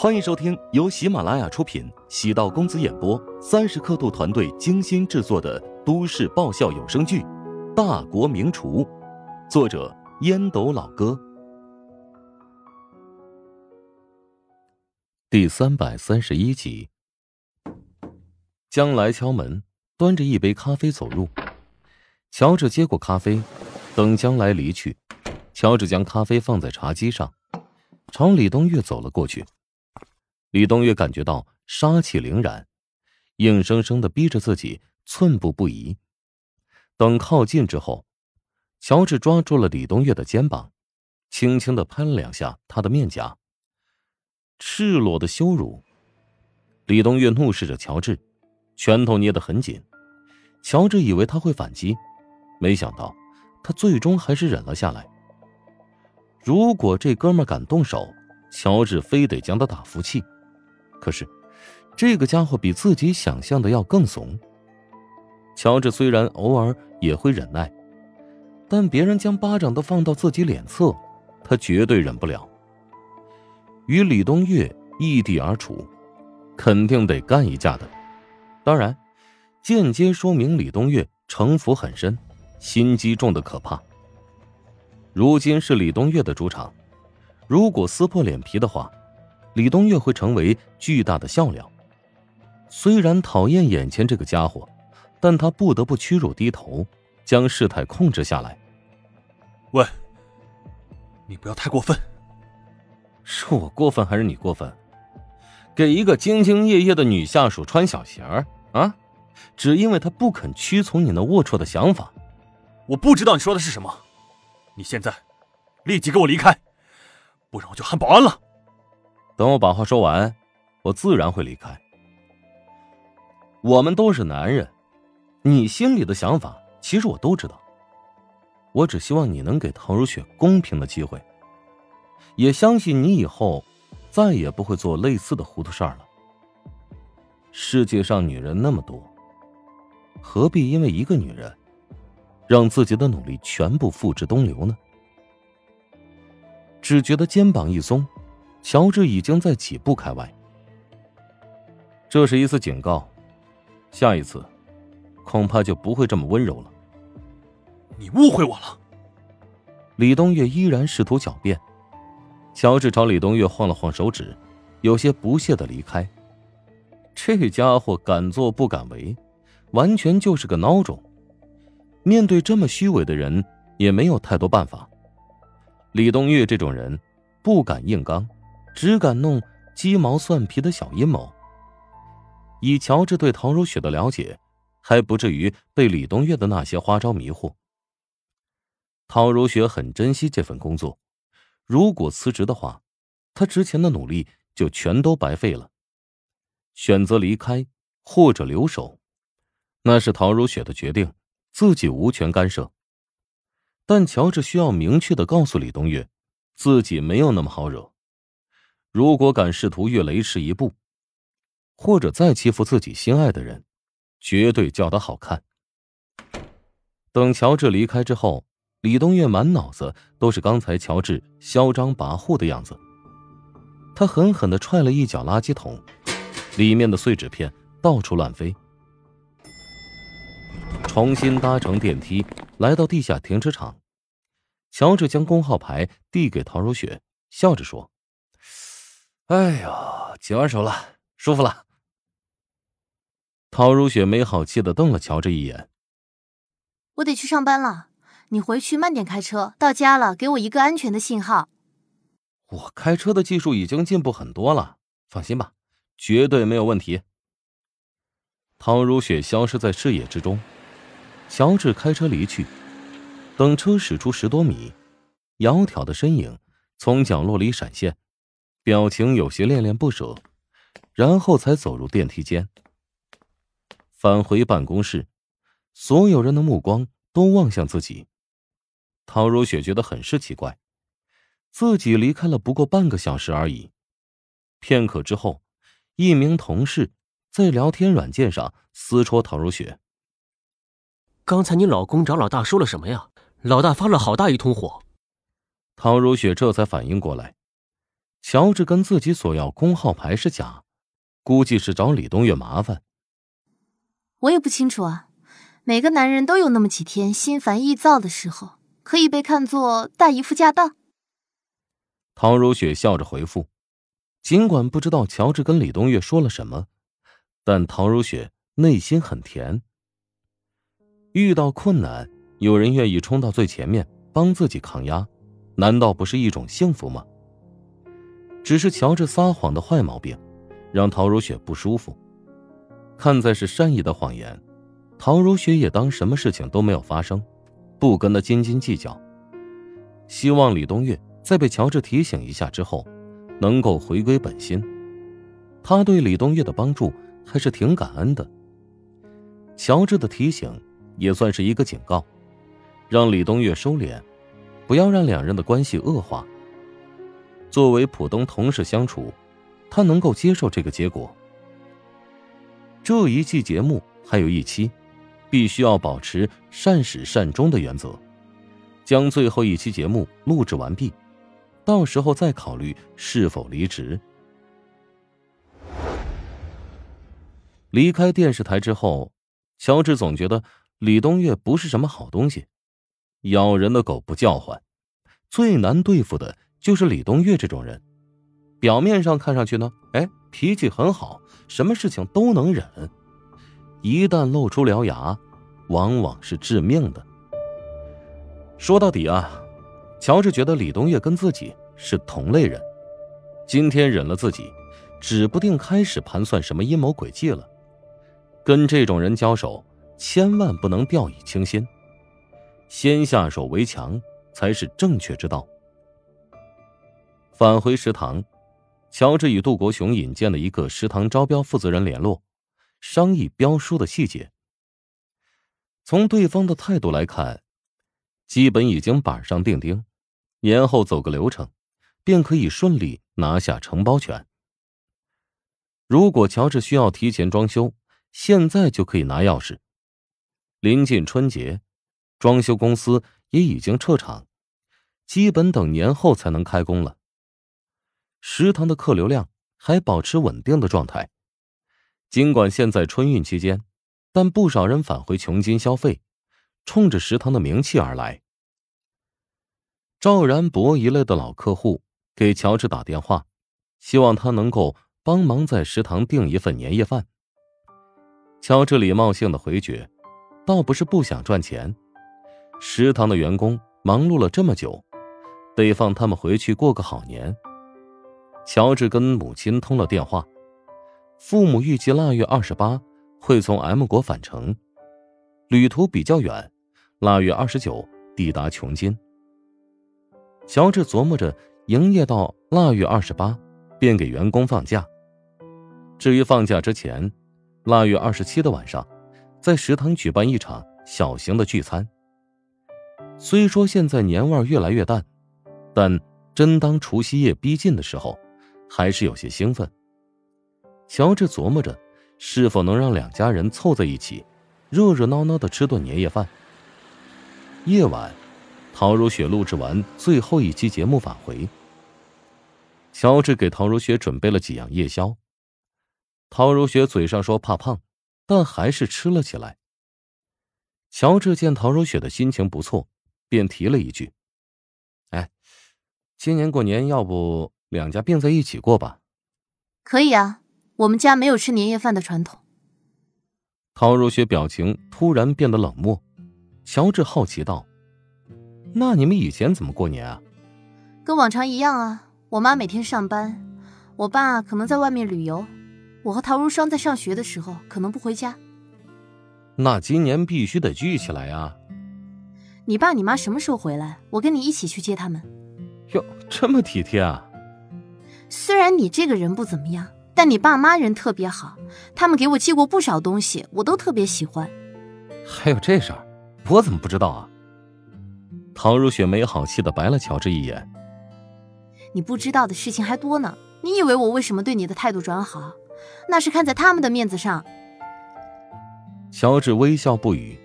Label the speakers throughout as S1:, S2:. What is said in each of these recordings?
S1: 欢迎收听由喜马拉雅出品、喜道公子演播、三十刻度团队精心制作的都市爆笑有声剧《大国名厨》，作者烟斗老哥，第三百三十一集。将来敲门，端着一杯咖啡走入。乔治接过咖啡，等将来离去，乔治将咖啡放在茶几上，朝李东岳走了过去。李东月感觉到杀气凛然，硬生生的逼着自己寸步不移。等靠近之后，乔治抓住了李东月的肩膀，轻轻的拍了两下他的面颊。赤裸的羞辱！李东月怒视着乔治，拳头捏得很紧。乔治以为他会反击，没想到他最终还是忍了下来。如果这哥们敢动手，乔治非得将他打服气。可是，这个家伙比自己想象的要更怂。乔治虽然偶尔也会忍耐，但别人将巴掌都放到自己脸侧，他绝对忍不了。与李东月异地而处，肯定得干一架的。当然，间接说明李东月城府很深，心机重的可怕。如今是李东月的主场，如果撕破脸皮的话。李东月会成为巨大的笑料。虽然讨厌眼前这个家伙，但他不得不屈辱低头，将事态控制下来。
S2: 喂，你不要太过分。
S1: 是我过分还是你过分？给一个兢兢业业的女下属穿小鞋儿啊？只因为她不肯屈从你那龌龊的想法？
S2: 我不知道你说的是什么。你现在立即给我离开，不然我就喊保安了。
S1: 等我把话说完，我自然会离开。我们都是男人，你心里的想法其实我都知道。我只希望你能给陶如雪公平的机会，也相信你以后再也不会做类似的糊涂事儿了。世界上女人那么多，何必因为一个女人，让自己的努力全部付之东流呢？只觉得肩膀一松。乔治已经在几步开外，这是一次警告，下一次恐怕就不会这么温柔了。
S2: 你误会我了。
S1: 李东月依然试图狡辩，乔治朝李东月晃了晃手指，有些不屑的离开。这家伙敢作不敢为，完全就是个孬种。面对这么虚伪的人，也没有太多办法。李东月这种人，不敢硬刚。只敢弄鸡毛蒜皮的小阴谋。以乔治对陶如雪的了解，还不至于被李东月的那些花招迷惑。陶如雪很珍惜这份工作，如果辞职的话，她之前的努力就全都白费了。选择离开或者留守，那是陶如雪的决定，自己无权干涉。但乔治需要明确的告诉李东月，自己没有那么好惹。如果敢试图越雷池一步，或者再欺负自己心爱的人，绝对叫他好看。等乔治离开之后，李东月满脑子都是刚才乔治嚣张跋扈的样子。他狠狠的踹了一脚垃圾桶，里面的碎纸片到处乱飞。重新搭乘电梯来到地下停车场，乔治将工号牌递给陶如雪，笑着说。哎呦，解完手了，舒服了。陶如雪没好气的瞪了乔治一眼。
S3: 我得去上班了，你回去慢点开车，到家了给我一个安全的信号。
S1: 我开车的技术已经进步很多了，放心吧，绝对没有问题。陶如雪消失在视野之中，乔治开车离去。等车驶出十多米，窈窕的身影从角落里闪现。表情有些恋恋不舍，然后才走入电梯间。返回办公室，所有人的目光都望向自己。陶如雪觉得很是奇怪，自己离开了不过半个小时而已。片刻之后，一名同事在聊天软件上私戳陶如雪：“
S4: 刚才你老公找老大说了什么呀？老大发了好大一通火。”
S1: 陶如雪这才反应过来。乔治跟自己索要工号牌是假，估计是找李东月麻烦。
S3: 我也不清楚啊，每个男人都有那么几天心烦意躁的时候，可以被看作大姨夫驾到。
S1: 陶如雪笑着回复，尽管不知道乔治跟李东月说了什么，但陶如雪内心很甜。遇到困难，有人愿意冲到最前面帮自己抗压，难道不是一种幸福吗？只是乔治撒谎的坏毛病，让陶如雪不舒服。看在是善意的谎言，陶如雪也当什么事情都没有发生，不跟他斤斤计较。希望李东月在被乔治提醒一下之后，能够回归本心。他对李东月的帮助还是挺感恩的。乔治的提醒。也算是一个警告，让李东月收敛，不要让两人的关系恶化。作为普通同事相处，他能够接受这个结果。这一季节目还有一期，必须要保持善始善终的原则，将最后一期节目录制完毕，到时候再考虑是否离职。离开电视台之后，乔治总觉得。李东月不是什么好东西，咬人的狗不叫唤。最难对付的就是李东月这种人，表面上看上去呢，哎，脾气很好，什么事情都能忍，一旦露出獠牙，往往是致命的。说到底啊，乔治觉得李东月跟自己是同类人，今天忍了自己，指不定开始盘算什么阴谋诡计了。跟这种人交手。千万不能掉以轻心，先下手为强才是正确之道。返回食堂，乔治与杜国雄引荐的一个食堂招标负责人联络，商议标书的细节。从对方的态度来看，基本已经板上钉钉，年后走个流程，便可以顺利拿下承包权。如果乔治需要提前装修，现在就可以拿钥匙。临近春节，装修公司也已经撤场，基本等年后才能开工了。食堂的客流量还保持稳定的状态，尽管现在春运期间，但不少人返回琼金消费，冲着食堂的名气而来。赵然博一类的老客户给乔治打电话，希望他能够帮忙在食堂订一份年夜饭。乔治礼貌性的回绝。倒不是不想赚钱，食堂的员工忙碌了这么久，得放他们回去过个好年。乔治跟母亲通了电话，父母预计腊月二十八会从 M 国返程，旅途比较远，腊月二十九抵达琼金。乔治琢磨着营业到腊月二十八，便给员工放假。至于放假之前，腊月二十七的晚上。在食堂举办一场小型的聚餐。虽说现在年味越来越淡，但真当除夕夜逼近的时候，还是有些兴奋。乔治琢磨着，是否能让两家人凑在一起，热热闹闹的吃顿年夜饭。夜晚，陶如雪录制完最后一期节目返回。乔治给陶如雪准备了几样夜宵。陶如雪嘴上说怕胖。但还是吃了起来。乔治见陶如雪的心情不错，便提了一句：“哎，今年过年要不两家并在一起过吧？”“
S3: 可以啊，我们家没有吃年夜饭的传统。”
S1: 陶如雪表情突然变得冷漠。乔治好奇道：“那你们以前怎么过年啊？”“
S3: 跟往常一样啊，我妈每天上班，我爸可能在外面旅游。”我和陶如霜在上学的时候可能不回家，
S1: 那今年必须得聚起来呀！
S3: 你爸你妈什么时候回来？我跟你一起去接他们。
S1: 哟，这么体贴啊！
S3: 虽然你这个人不怎么样，但你爸妈人特别好，他们给我寄过不少东西，我都特别喜欢。
S1: 还有这事儿，我怎么不知道啊？唐如雪没好气的白了乔治一眼。
S3: 你不知道的事情还多呢。你以为我为什么对你的态度转好？那是看在他们的面子上。
S1: 乔治微笑不语，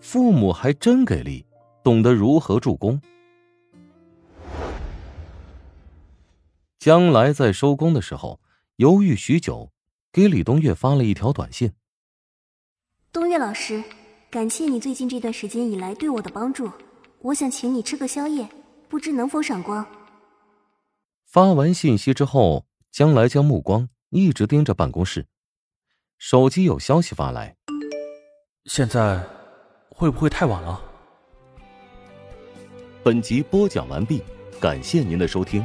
S1: 父母还真给力，懂得如何助攻。将来在收工的时候犹豫许久，给李东岳发了一条短信：“
S5: 东岳老师，感谢你最近这段时间以来对我的帮助，我想请你吃个宵夜，不知能否赏光。”
S1: 发完信息之后，将来将目光一直盯着办公室，手机有消息发来：“
S2: 现在会不会太晚了？”
S1: 本集播讲完毕，感谢您的收听。